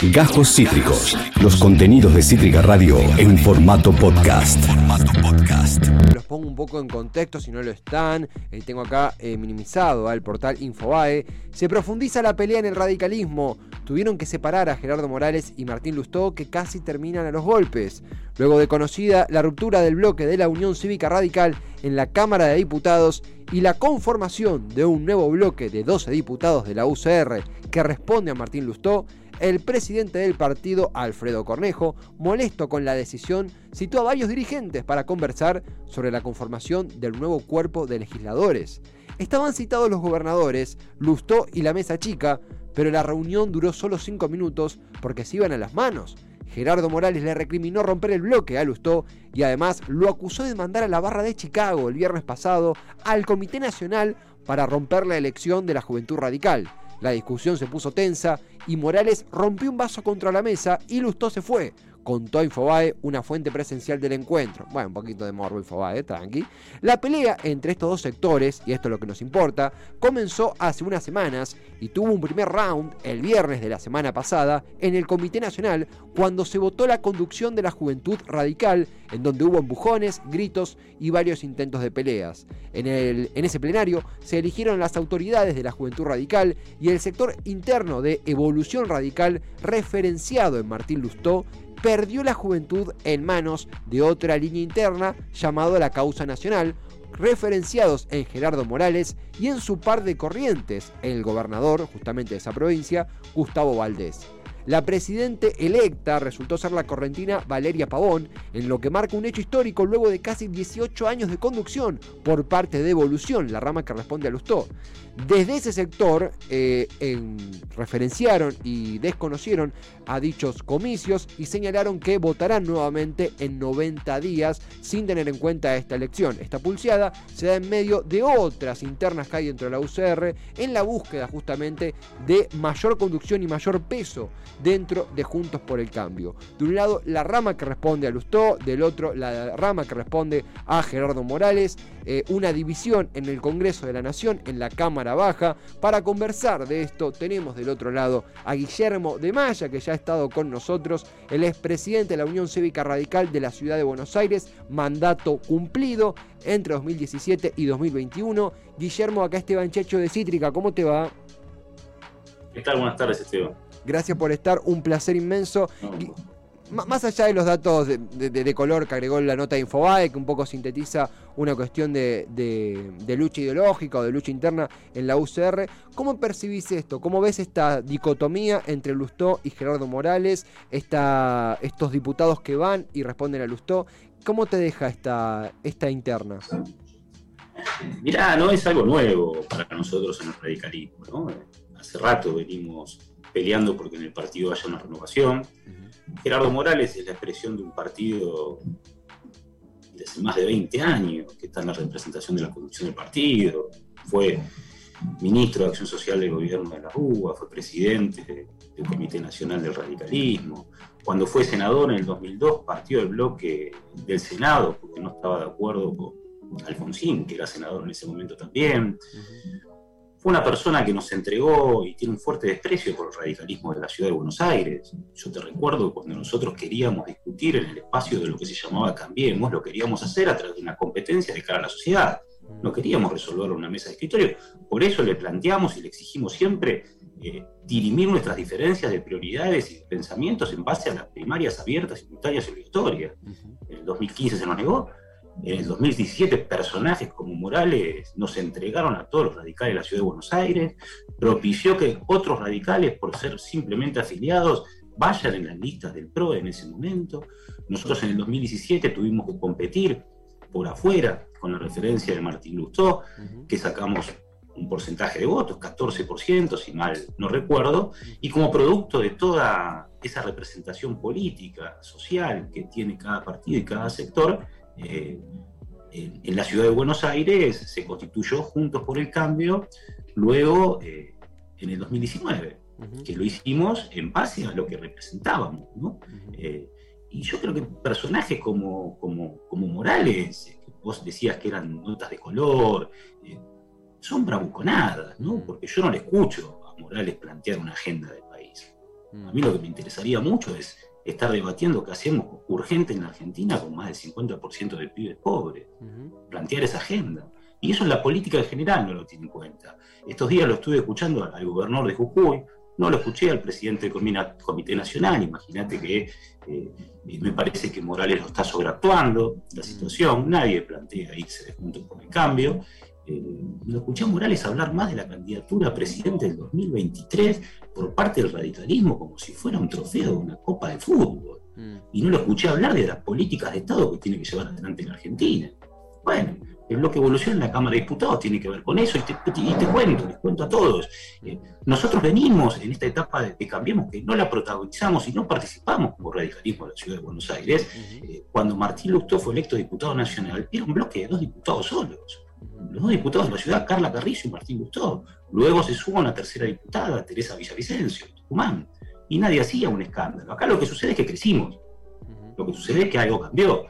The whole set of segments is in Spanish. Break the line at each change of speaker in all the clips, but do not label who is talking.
Gajos Cítricos. Los contenidos de Cítrica Radio en formato podcast.
Los pongo un poco en contexto si no lo están. Eh, tengo acá eh, minimizado al portal Infobae. Se profundiza la pelea en el radicalismo. Tuvieron que separar a Gerardo Morales y Martín Lustó que casi terminan a los golpes. Luego de conocida la ruptura del bloque de la Unión Cívica Radical en la Cámara de Diputados y la conformación de un nuevo bloque de 12 diputados de la UCR que responde a Martín Lustó, el presidente del partido, Alfredo Cornejo, molesto con la decisión, citó a varios dirigentes para conversar sobre la conformación del nuevo cuerpo de legisladores. Estaban citados los gobernadores, Lustó y la mesa chica, pero la reunión duró solo cinco minutos porque se iban a las manos. Gerardo Morales le recriminó romper el bloque a Lustó y además lo acusó de mandar a la barra de Chicago el viernes pasado al Comité Nacional para romper la elección de la Juventud Radical. La discusión se puso tensa y Morales rompió un vaso contra la mesa y Lustó se fue contó Infobae, una fuente presencial del encuentro. Bueno, un poquito de morbo Infobae, tranqui. La pelea entre estos dos sectores, y esto es lo que nos importa, comenzó hace unas semanas y tuvo un primer round el viernes de la semana pasada en el Comité Nacional cuando se votó la conducción de la Juventud Radical, en donde hubo empujones, gritos y varios intentos de peleas. En, el, en ese plenario se eligieron las autoridades de la Juventud Radical y el sector interno de Evolución Radical referenciado en Martín Lustó perdió la juventud en manos de otra línea interna llamada la causa nacional, referenciados en Gerardo Morales y en su par de corrientes, el gobernador justamente de esa provincia, Gustavo Valdés. La presidente electa resultó ser la correntina Valeria Pavón, en lo que marca un hecho histórico luego de casi 18 años de conducción por parte de Evolución, la rama que responde a Lustó. Desde ese sector eh, referenciaron y desconocieron a dichos comicios y señalaron que votarán nuevamente en 90 días sin tener en cuenta esta elección. Esta pulseada se da en medio de otras internas que hay dentro de la UCR en la búsqueda justamente de mayor conducción y mayor peso dentro de Juntos por el Cambio. De un lado la rama que responde a Lustó, del otro la rama que responde a Gerardo Morales, eh, una división en el Congreso de la Nación, en la Cámara Baja. Para conversar de esto tenemos del otro lado a Guillermo de Maya, que ya ha estado con nosotros, el expresidente de la Unión Cívica Radical de la Ciudad de Buenos Aires, mandato cumplido entre 2017 y 2021. Guillermo, acá Esteban Checho de Cítrica, ¿cómo te va?
¿Qué tal? Buenas tardes, Esteban.
Gracias por estar, un placer inmenso más allá de los datos de, color que agregó la nota de Infobae, que un poco sintetiza una cuestión de, lucha ideológica o de lucha interna en la UCR, ¿cómo percibís esto? ¿Cómo ves esta dicotomía entre Lustó y Gerardo Morales, esta, estos diputados que van y responden a Lustó? ¿Cómo te deja esta, esta interna?
Mirá, no es algo nuevo para nosotros en el radicalismo. ¿no? Hace rato venimos peleando porque en el partido haya una renovación. Gerardo Morales es la expresión de un partido de hace más de 20 años, que está en la representación de la conducción del partido, fue ministro de Acción Social del gobierno de la Rúa, fue presidente del Comité Nacional del Radicalismo. Cuando fue senador en el 2002, partió del bloque del Senado porque no estaba de acuerdo con Alfonsín, que era senador en ese momento también fue una persona que nos entregó y tiene un fuerte desprecio por el radicalismo de la ciudad de Buenos Aires. Yo te recuerdo cuando nosotros queríamos discutir en el espacio de lo que se llamaba Cambiemos, lo queríamos hacer a través de una competencia de cara a la sociedad. No queríamos resolverlo en una mesa de escritorio. Por eso le planteamos y le exigimos siempre eh, dirimir nuestras diferencias de prioridades y de pensamientos en base a las primarias abiertas, simultáneas y obligatorias. En el 2015 se nos negó, en el 2017 personajes como Morales nos entregaron a todos los radicales de la ciudad de Buenos Aires, propició que otros radicales, por ser simplemente afiliados, vayan en las listas del PRO en ese momento. Nosotros en el 2017 tuvimos que competir por afuera con la referencia de Martín Lustó, que sacamos un porcentaje de votos, 14%, si mal no recuerdo, y como producto de toda esa representación política, social que tiene cada partido y cada sector, eh, en, la ciudad de Buenos Aires se constituyó Juntos por el Cambio, luego eh, en el 2019, que lo hicimos en base a lo que representábamos. Eh, y yo creo que personajes como, como, como Morales, que vos decías que eran notas de color, son bravuconadas, ¿no? porque yo no le escucho a Morales plantear una agenda del país. A mí lo que me interesaría mucho es estar debatiendo qué hacemos urgente en la Argentina con más del 50% de pibes pobres. Plantear esa agenda. Y eso en la política en general no lo tiene en cuenta. Estos días lo estuve escuchando al gobernador de Jujuy, no lo escuché al presidente del Comité Nacional, imagínate que eh, me parece que Morales lo está sobreactuando la situación, nadie plantea irse de juntos por el cambio. Eh, lo escuché a Morales hablar más de la candidatura a presidente del 2023 por parte del radicalismo como si fuera un trofeo de una copa de fútbol. Mm. Y no lo escuché hablar de las políticas de Estado que tiene que llevar adelante en Argentina. Bueno, el bloque evolución en la Cámara de Diputados tiene que ver con eso, y te, cuento, les cuento a todos. Eh, nosotros venimos en esta etapa de, Cambiemos, que no la protagonizamos y no participamos como radicalismo en la ciudad de Buenos Aires. Eh, cuando Martín Lustó fue electo diputado nacional, era un bloque de dos diputados solos. Los dos diputados de la ciudad, Carla Carrizo y Martín Lustó. Luego se suma una tercera diputada, Teresa Villavicencio, Tucumán. Y nadie hacía un escándalo. Acá lo que sucede es que crecimos. Lo que sucede es que algo cambió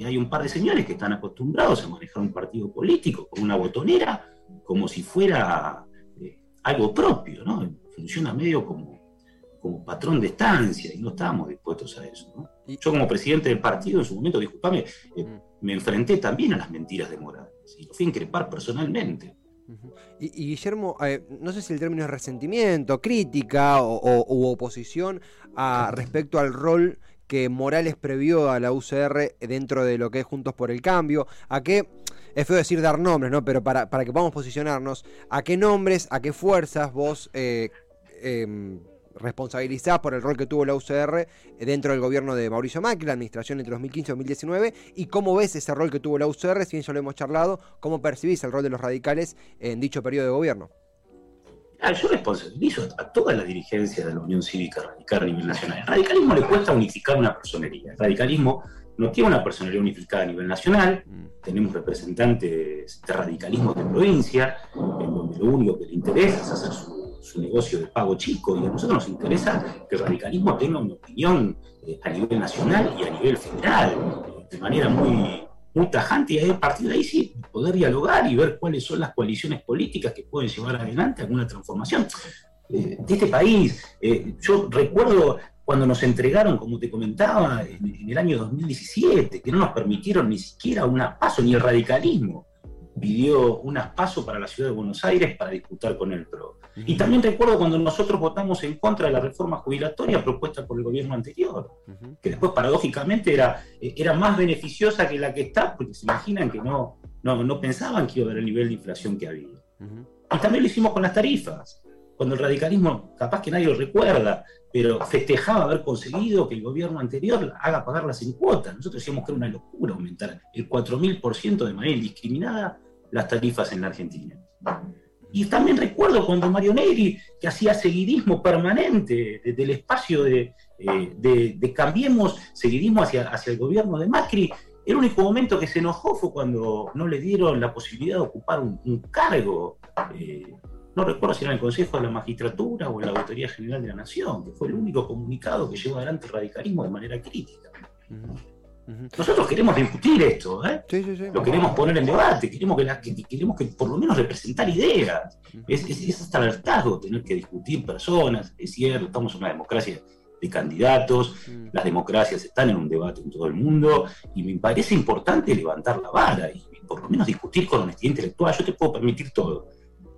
y hay un par de señores que están acostumbrados a manejar un partido político con una botonera como si fuera eh, algo propio, ¿no? Funciona medio como, como patrón de estancia y no estábamos dispuestos a eso, ¿no? Yo como presidente del partido en su momento, disculpame, eh, me enfrenté también a las mentiras de Morales y lo fui a personalmente.
Y, Guillermo, eh, no sé si el término es resentimiento, crítica o, u oposición respecto al rol que Morales previó a la UCR dentro de lo que es Juntos por el Cambio, a qué, es feo decir dar nombres, ¿no? Pero para, que podamos posicionarnos, a qué nombres, a qué fuerzas vos eh, em, responsabilizás por el rol que tuvo la UCR dentro del gobierno de Mauricio Macri, la administración entre 2015 y 2019, y cómo ves ese rol que tuvo la UCR, si bien ya lo hemos charlado, cómo percibís el rol de los radicales en dicho periodo de gobierno.
Ah, yo responsabilizo a toda la dirigencia de la Unión Cívica Radical a nivel nacional. Al radicalismo le cuesta unificar una personería. El radicalismo no tiene una personería unificada a nivel nacional. Tenemos representantes de radicalismo de provincia, en donde lo único que le interesa es hacer su, negocio de pago chico. Y a nosotros nos interesa que el radicalismo tenga una opinión eh, a nivel nacional y a nivel federal, de manera muy muy tajante y a partir de ahí sí poder dialogar y ver cuáles son las coaliciones políticas que pueden llevar adelante alguna transformación eh, de este país. Eh, yo recuerdo cuando nos entregaron, como te comentaba, en, el año 2017, que no nos permitieron ni siquiera un paso, ni el radicalismo pidió un paso para la ciudad de Buenos Aires para disputar con el PRO. Y también recuerdo cuando nosotros votamos en contra de la reforma jubilatoria propuesta por el gobierno anterior, que después paradójicamente era, era más beneficiosa que la que está, porque se imaginan que no, no, no pensaban que iba a haber el nivel de inflación que había. Y también lo hicimos con las tarifas, cuando el radicalismo, capaz que nadie lo recuerda, pero festejaba haber conseguido que el gobierno anterior haga pagarlas en cuotas. Nosotros decíamos que era una locura aumentar el 4.000% de manera indiscriminada las tarifas en la Argentina. Y también recuerdo cuando Mario Negri, que hacía seguidismo permanente desde el espacio eh, de, de, Cambiemos, seguidismo hacia, hacia el gobierno de Macri, el único momento que se enojó fue cuando no le dieron la posibilidad de ocupar un, cargo, eh, no recuerdo si era en el Consejo de la Magistratura o en la Auditoría General de la Nación, que fue el único comunicado que llevó adelante el radicalismo de manera crítica. Nosotros queremos discutir esto, ¿eh? lo queremos poner en debate, queremos que, queremos que por lo menos representar ideas. Es, es, hasta el hartazgo tener que discutir personas, es cierto, estamos en una democracia de candidatos, las democracias están en un debate en todo el mundo, y me parece importante levantar la vara y por lo menos discutir con honestidad intelectual. Yo te puedo permitir todo,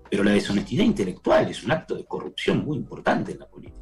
pero la deshonestidad intelectual es un acto de corrupción muy importante en la política.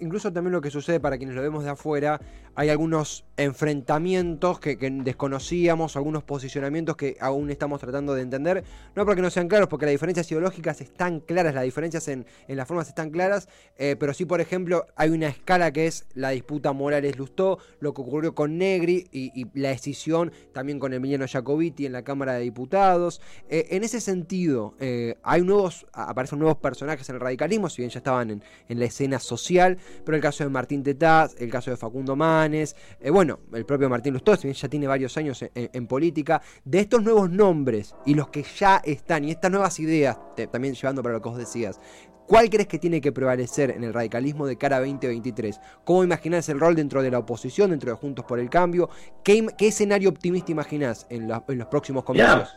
Incluso también lo que sucede para quienes lo vemos de afuera, hay algunos enfrentamientos que, desconocíamos, algunos posicionamientos que aún estamos tratando de entender, no porque no sean claros, porque las diferencias ideológicas están claras, las diferencias en, las formas están claras, eh, pero sí, por ejemplo, hay una escala que es la disputa Morales-Lustó, lo que ocurrió con Negri y, la decisión también con Emiliano Jacobiti en la Cámara de Diputados. Eh, en ese sentido, eh, hay nuevos, aparecen nuevos personajes en el radicalismo, si bien ya estaban en, en la escena social, pero el caso de Martín Tetaz, el caso de Facundo Manes, eh, bueno, el propio Martín Lustó, ya tiene varios años en, política, de estos nuevos nombres y los que ya están, y estas nuevas ideas, también llevando para lo que vos decías, ¿Cuál crees que tiene que prevalecer en el radicalismo de cara a 2023? ¿Cómo imaginás el rol dentro de la oposición, dentro de Juntos por el Cambio? ¿Qué, escenario optimista imaginás en, los próximos comicios?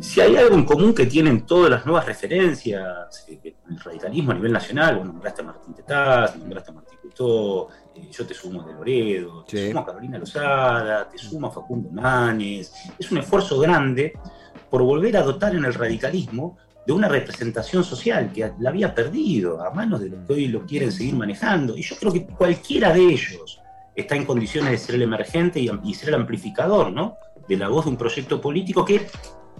Si hay algo en común que tienen todas las nuevas referencias, eh, el radicalismo a nivel nacional, bueno, nombraste a Martín Tetaz, nombraste a Martín Cutó, eh, yo te sumo de Loredo, te sumo a Carolina Lozada, te sumo a Facundo Manes. Es un esfuerzo grande por volver a dotar en el radicalismo de una representación social que la había perdido a manos de los que hoy lo quieren seguir manejando. Y yo creo que cualquiera de ellos está en condiciones de ser el emergente y, ser el amplificador ¿no? de la voz de un proyecto político que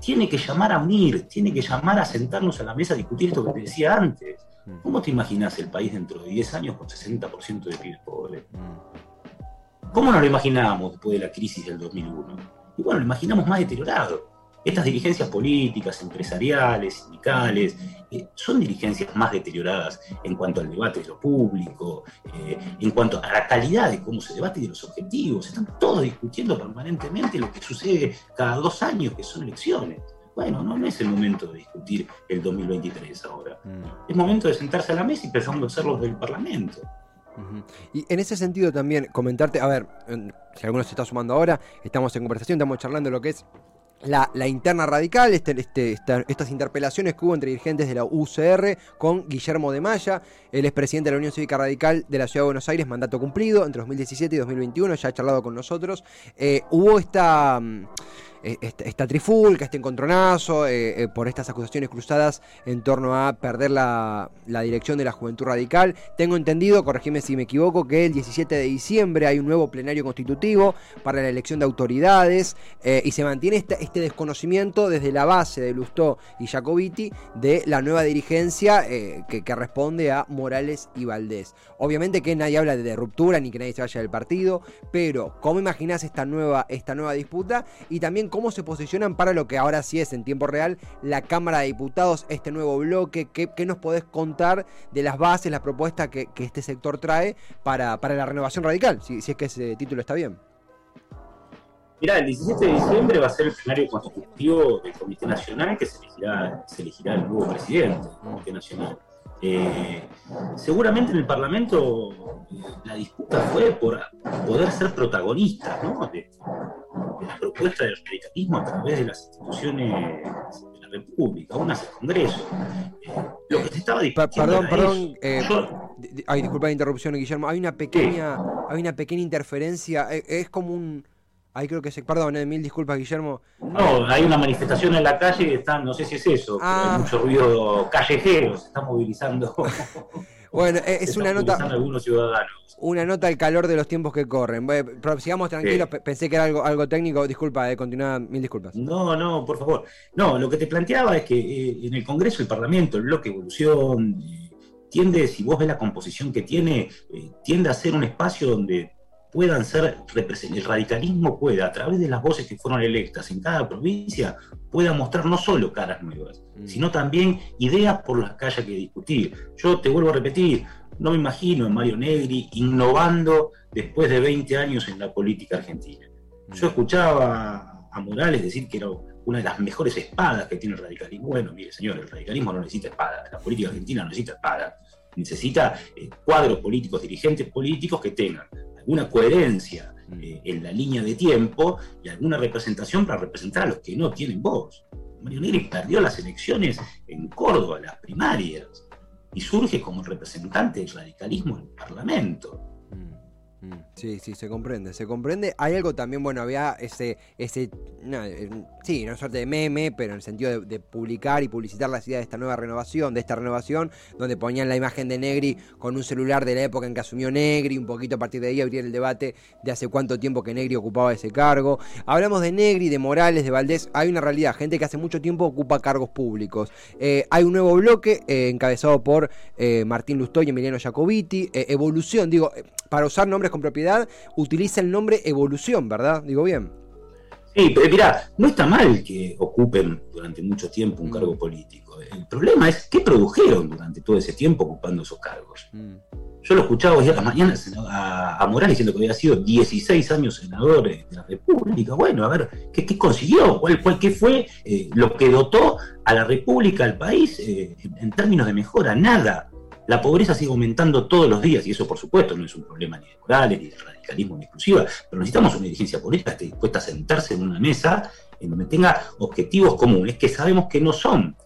tiene que llamar a unir, tiene que llamar a sentarnos a la mesa a discutir esto que te decía antes. Mm. ¿Cómo te imaginas el país dentro de 10 años con 60% de pibes pobres? Mm. ¿Cómo nos lo imaginábamos después de la crisis del 2001? Y bueno, lo imaginamos más deteriorado. Estas dirigencias políticas, empresariales, sindicales, eh, son dirigencias más deterioradas en cuanto al debate de lo público, eh, en cuanto a la calidad de cómo se debate y de los objetivos. Están todos discutiendo permanentemente lo que sucede cada dos años, que son elecciones. Bueno, no, es el momento de discutir el 2023 ahora. Mm. Es momento de sentarse a la mesa y empezar a hacerlo del Parlamento.
Y en ese sentido también comentarte, a ver, si alguno se está sumando ahora, estamos en conversación, estamos charlando lo que es la, interna radical, este, este, estas interpelaciones que hubo entre dirigentes de la UCR con Guillermo de Maya, el expresidente de la Unión Cívica Radical de la Ciudad de Buenos Aires, mandato cumplido entre 2017 y 2021, ya ha charlado con nosotros. Eh, hubo esta... Mm, eh, esta, trifulca, este encontronazo, eh, eh, por estas acusaciones cruzadas en torno a perder la, dirección de la Juventud Radical. Tengo entendido, corregime si me equivoco, que el 17 de diciembre hay un nuevo plenario constitutivo para la elección de autoridades y se mantiene este, este, desconocimiento desde la base de Lustó y Jacobiti de la nueva dirigencia que, que, responde a Morales y Valdés. Obviamente que nadie habla de ruptura ni que nadie se vaya del partido, pero ¿cómo imaginás esta nueva, esta nueva disputa? Y también cómo se posicionan para lo que ahora sí es en tiempo real la Cámara de Diputados, este nuevo bloque, qué, nos podés contar de las bases, las propuestas que, este sector trae para, la renovación radical, si, es que ese título está bien.
Mirá, el 17 de diciembre va a ser el plenario constitutivo del Comité Nacional que se elegirá, se elegirá el nuevo presidente del Comité Nacional. Eh, seguramente en el Parlamento eh, la disputa fue por poder ser protagonista de, la propuesta del radicalismo a través de las instituciones de la República, aún hace el Congreso.
Eh, lo que se estaba discutiendo. Perdón, perdón. ay, disculpa la interrupción, Guillermo. Hay una pequeña, hay una pequeña interferencia. es como un Ahí creo que se. Perdón, eh, mil disculpas, Guillermo.
No, hay una manifestación en la calle que están, no sé si es eso, hay ah. mucho ruido callejero, se está movilizando.
bueno, eh, es una nota.
algunos ciudadanos.
Una nota al calor de los tiempos que corren. Pero sigamos tranquilos, pensé que era algo, algo técnico. Disculpa, eh, continúa, mil disculpas.
No, no, por favor. No, lo que te planteaba es que eh, en el Congreso, el Parlamento, el bloque Evolución, tiende, si vos ves la composición que tiene, tiende a ser un espacio donde puedan ser el radicalismo pueda, a través de las voces que fueron electas en cada provincia, pueda mostrar no solo caras nuevas, mm. sino también ideas por las que haya que discutir. Yo te vuelvo a repetir, no me imagino a Mario Negri innovando después de 20 años en la política argentina. Mm. Yo escuchaba a Morales decir que era una de las mejores espadas que tiene el radicalismo. Bueno, mire señor, el radicalismo no necesita espadas, la política argentina no necesita espadas, necesita eh, cuadros políticos, dirigentes políticos que tengan alguna coherencia mm. eh, en la línea de tiempo y alguna representación para representar a los que no tienen voz. Mario Negri perdió las elecciones en Córdoba, las primarias, y surge como representante del radicalismo en el Parlamento.
Mm, sí, sí, se comprende, se comprende. Hay algo también, bueno, había ese, ese, eh, sí, no suerte de meme, pero en el sentido de, publicar y publicitar la idea de esta nueva renovación, de esta renovación, donde ponían la imagen de Negri con un celular de la época en que asumió Negri, un poquito a partir de ahí abrir el debate de hace cuánto tiempo que Negri ocupaba ese cargo. Hablamos de Negri, de Morales, de Valdés, hay una realidad, gente que hace mucho tiempo ocupa cargos públicos. Eh, hay un nuevo bloque eh, encabezado por Martín Lustoy y Emiliano Jacobiti, evolución, digo, para usar nombres con propiedad, utiliza el nombre evolución, ¿verdad? Digo bien.
Sí, pero mirá, no está mal que ocupen durante mucho tiempo un mm. cargo político. El problema es qué produjeron durante todo ese tiempo ocupando esos cargos. Mm. Yo lo escuchaba hoy a las mañanas a, Morales diciendo que había sido 16 años senador de la República República. Bueno, a ver, ¿qué, consiguió? ¿Cuál, cuál, ¿Qué fue eh, lo que dotó a la República, al país, eh, en, términos de mejora? Nada. La pobreza sigue aumentando todos los días y eso, por supuesto, no es un problema ni de Morales, ni de radicalismo, ni exclusiva, pero necesitamos una dirigencia política que esté dispuesta a sentarse en una mesa en donde tenga objetivos comunes que sabemos que no son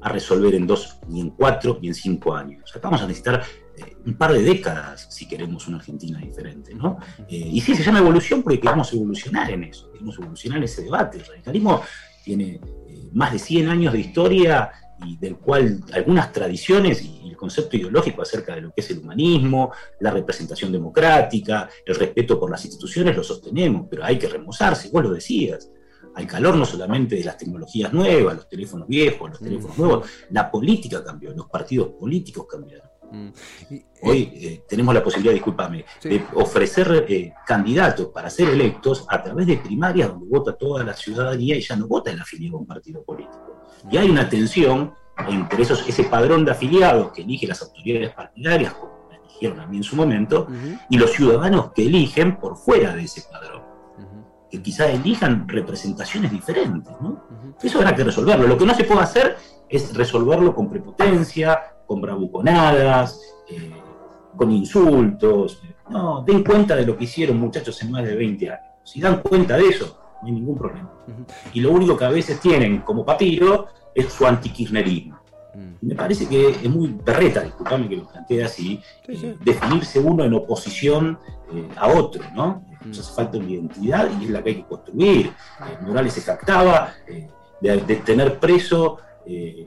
a resolver en dos, ni en cuatro, ni en cinco años. O sea, vamos a necesitar eh, un par de décadas si queremos una Argentina diferente, ¿no? Eh, y sí, se llama evolución porque queremos evolucionar en eso, queremos evolucionar en ese debate. El radicalismo tiene eh, más de 100 años de historia y del cual algunas tradiciones y el concepto ideológico acerca de lo que es el humanismo, la representación democrática, el respeto por las instituciones lo sostenemos, pero hay que remozarse, vos lo decías al calor no solamente de las tecnologías nuevas, los teléfonos viejos, los teléfonos nuevos, la política cambió, los partidos políticos cambiaron. Mm. Hoy eh, eh, tenemos la posibilidad, discúlpame, de ofrecer eh, candidatos para ser electos a través de primarias donde vota toda la ciudadanía y ya no vota en afiliado a un partido político. Y hay una tensión entre esos, ese padrón de afiliados que eligen las autoridades partidarias, como eligieron a mí en su momento, y los ciudadanos que eligen por fuera de ese padrón que quizá elijan representaciones diferentes. ¿no? Eso habrá que resolverlo. Lo que no se puede hacer es resolverlo con prepotencia, con bravuconadas, eh, con insultos. No, den cuenta de lo que hicieron muchachos en más de 20 años. Si dan cuenta de eso, no hay ningún problema. Y lo único que a veces tienen como papiro es su antikirchnerismo. Mm. Me parece que es muy berreta, disculpame que lo plantee así, eh, definirse uno en oposición eh, a otro, ¿no? Nos hace falta una identidad y es la que hay que construir. Eh, Morales se jactaba eh, de, tener preso, de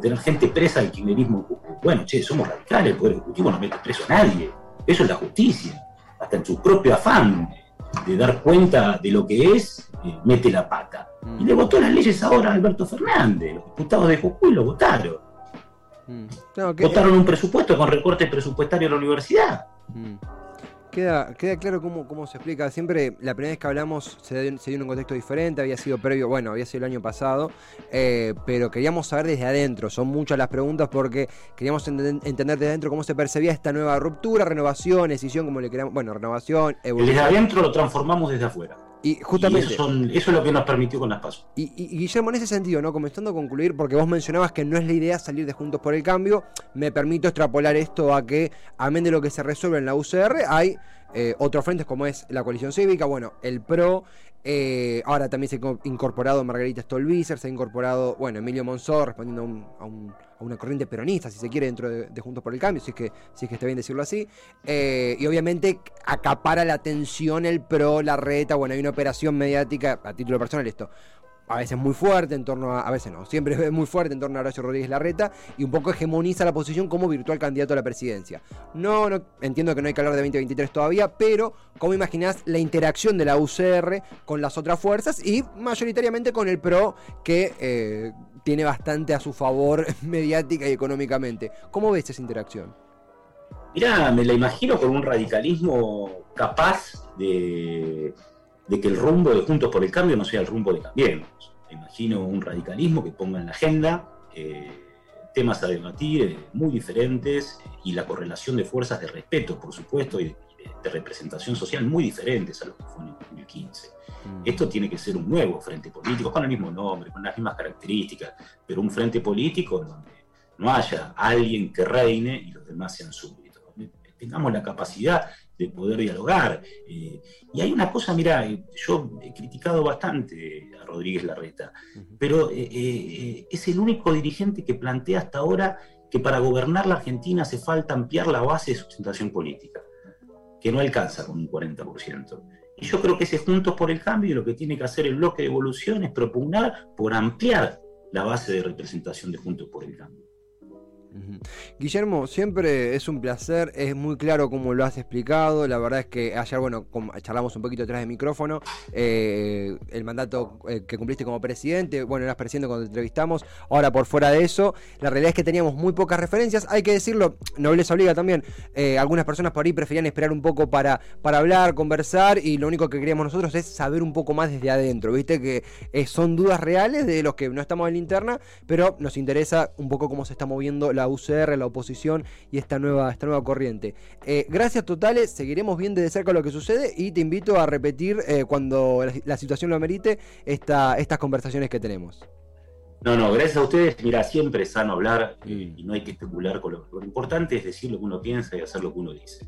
tener gente presa del kirchnerismo. Bueno, che, somos radicales, el Poder Ejecutivo no mete preso a nadie. Eso es la justicia. Hasta en su propio afán de dar cuenta de lo que es, mete la pata. Mm. Y le votó las leyes ahora a Alberto Fernández. Los diputados de Jujuy lo votaron. Mm. votaron un presupuesto con recortes presupuestarios a la universidad.
Mm. Queda, queda claro cómo, cómo se explica. Siempre la primera vez que hablamos se dio, en un contexto diferente, había sido previo, bueno, había sido el año pasado, eh, pero queríamos saber desde adentro. Son muchas las preguntas porque queríamos entender desde adentro cómo se percibía esta nueva ruptura, renovación, decisión, como le queríamos. Bueno, renovación,
evolución. Desde adentro lo transformamos desde afuera.
Y justamente.
eso, es lo que nos permitió con las pasos.
Y, Guillermo, en ese sentido, ¿no? Comenzando a concluir, porque vos mencionabas que no es la idea salir de Juntos por el Cambio, me permito extrapolar esto a que, amén de lo que se resuelve en la UCR, hay eh, otros frentes como es la coalición cívica, bueno, el PRO, eh, ahora también se ha incorporado Margarita Stolbizer, se ha incorporado, bueno, Emilio Monzó, respondiendo a, una corriente peronista, si se quiere, dentro de, Juntos por el Cambio, si es que, si que está bien decirlo así. Eh, y obviamente acapara la atención el PRO, la reta, bueno, hay una operación mediática, a título personal esto, a veces muy fuerte en torno a, a veces no, siempre es muy fuerte en torno a Horacio Rodríguez Larreta y un poco hegemoniza la posición como virtual candidato a la presidencia. No, no entiendo que no hay que hablar de 2023 todavía, pero ¿cómo imaginás la interacción de la UCR con las otras fuerzas y mayoritariamente con el PRO que eh, tiene bastante a su favor mediática y económicamente? ¿Cómo ves esa interacción?
Mirá, me la imagino con un radicalismo capaz de de que el rumbo de Juntos por el Cambio no sea el rumbo de Cambiemos. Imagino un radicalismo que ponga en la agenda eh, temas a debatir eh, muy diferentes y la correlación de fuerzas de respeto, por supuesto, y de, representación social muy diferentes a lo que fue en el 2015. Mm. Esto tiene que ser un nuevo frente político, con el mismo nombre, con las mismas características, pero un frente político donde no haya alguien que reine y los demás sean súbditos. Tengamos la capacidad de poder dialogar. Eh, y hay una cosa, mira, eh, yo he criticado bastante a Rodríguez Larreta, pero eh, es el único dirigente que plantea hasta ahora que para gobernar la Argentina hace falta ampliar la base de sustentación política, que no alcanza con un 40%. Y yo creo que ese Juntos por el Cambio y lo que tiene que hacer el bloque de evolución es propugnar por ampliar la base de representación de Juntos por el Cambio.
Guillermo, siempre es un placer, es muy claro como lo has explicado, la verdad es que ayer, bueno, charlamos un poquito atrás del micrófono, eh, el mandato eh, que cumpliste como presidente, bueno, eras presidente cuando te entrevistamos, ahora por fuera de eso, la realidad es que teníamos muy pocas referencias, hay que decirlo, no les obliga también, eh, algunas personas por ahí preferían esperar un poco para, para hablar, conversar, y lo único que queríamos nosotros es saber un poco más desde adentro, viste que son dudas reales de los que no estamos en la interna, pero nos interesa un poco cómo se está moviendo la la UCR, la oposición y esta nueva, esta nueva corriente. Eh, gracias totales, seguiremos bien de cerca lo que sucede y te invito a repetir eh, cuando la, situación lo amerite esta, estas conversaciones que tenemos.
No, no, gracias a ustedes. Mira, siempre es sano hablar y no hay que especular con lo, lo importante es decir lo que uno piensa y hacer lo que uno dice.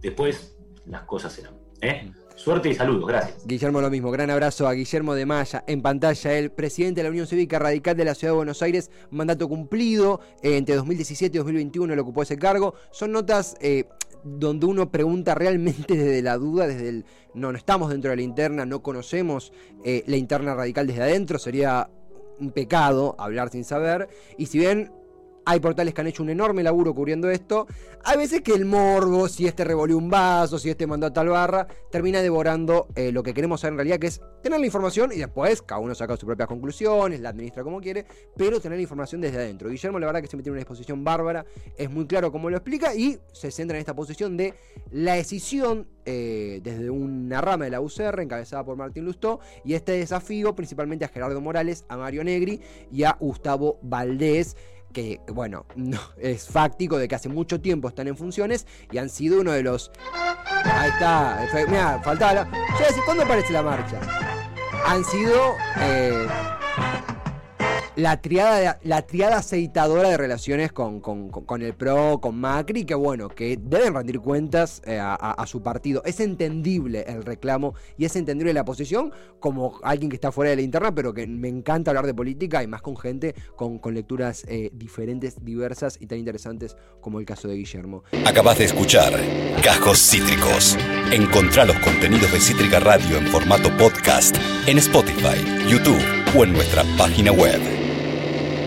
después las cosas serán. ¿eh? Suerte y saludos, gracias.
Guillermo, lo mismo. Gran abrazo a Guillermo de Maya. En pantalla, el presidente de la Unión Cívica Radical de la Ciudad de Buenos Aires, mandato cumplido. Eh, entre 2017 y 2021 le ocupó ese cargo. Son notas eh, donde uno pregunta realmente desde la duda, desde el. No, no estamos dentro de la interna, no conocemos eh, la interna radical desde adentro. Sería un pecado hablar sin saber. Y si bien hay portales que han hecho un enorme laburo cubriendo esto. Hay veces que el morbo, si este revolvió un vaso, si este mandó a tal barra, termina devorando eh, lo que queremos saber en realidad, que es tener la información y después cada uno saca sus propias conclusiones, la administra como quiere, pero tener la información desde adentro. Guillermo, la verdad que siempre tiene una disposición bárbara, es muy claro cómo lo explica y se centra en esta posición de la decisión eh, desde una rama de la UCR encabezada por Martín Lustó y este desafío principalmente a Gerardo Morales, a Mario Negri y a Gustavo Valdés que, bueno, no, es fáctico de que hace mucho tiempo están en funciones y han sido uno de los... Ahí está, mira, faltaba la... ¿cuándo aparece la marcha? Han sido... Eh, la triada, la triada aceitadora de relaciones con, el PRO, con Macri, que bueno, que deben rendir cuentas eh, a, su partido. Es entendible el reclamo y es entendible la posición como alguien que está fuera de la interna, pero que me encanta hablar de política y más con gente con, lecturas eh, diferentes, diversas y tan interesantes como el caso de Guillermo.
Acabas de escuchar Cajos Cítricos. Encontrá los contenidos de Cítrica Radio en formato podcast en Spotify, YouTube o en nuestra página web.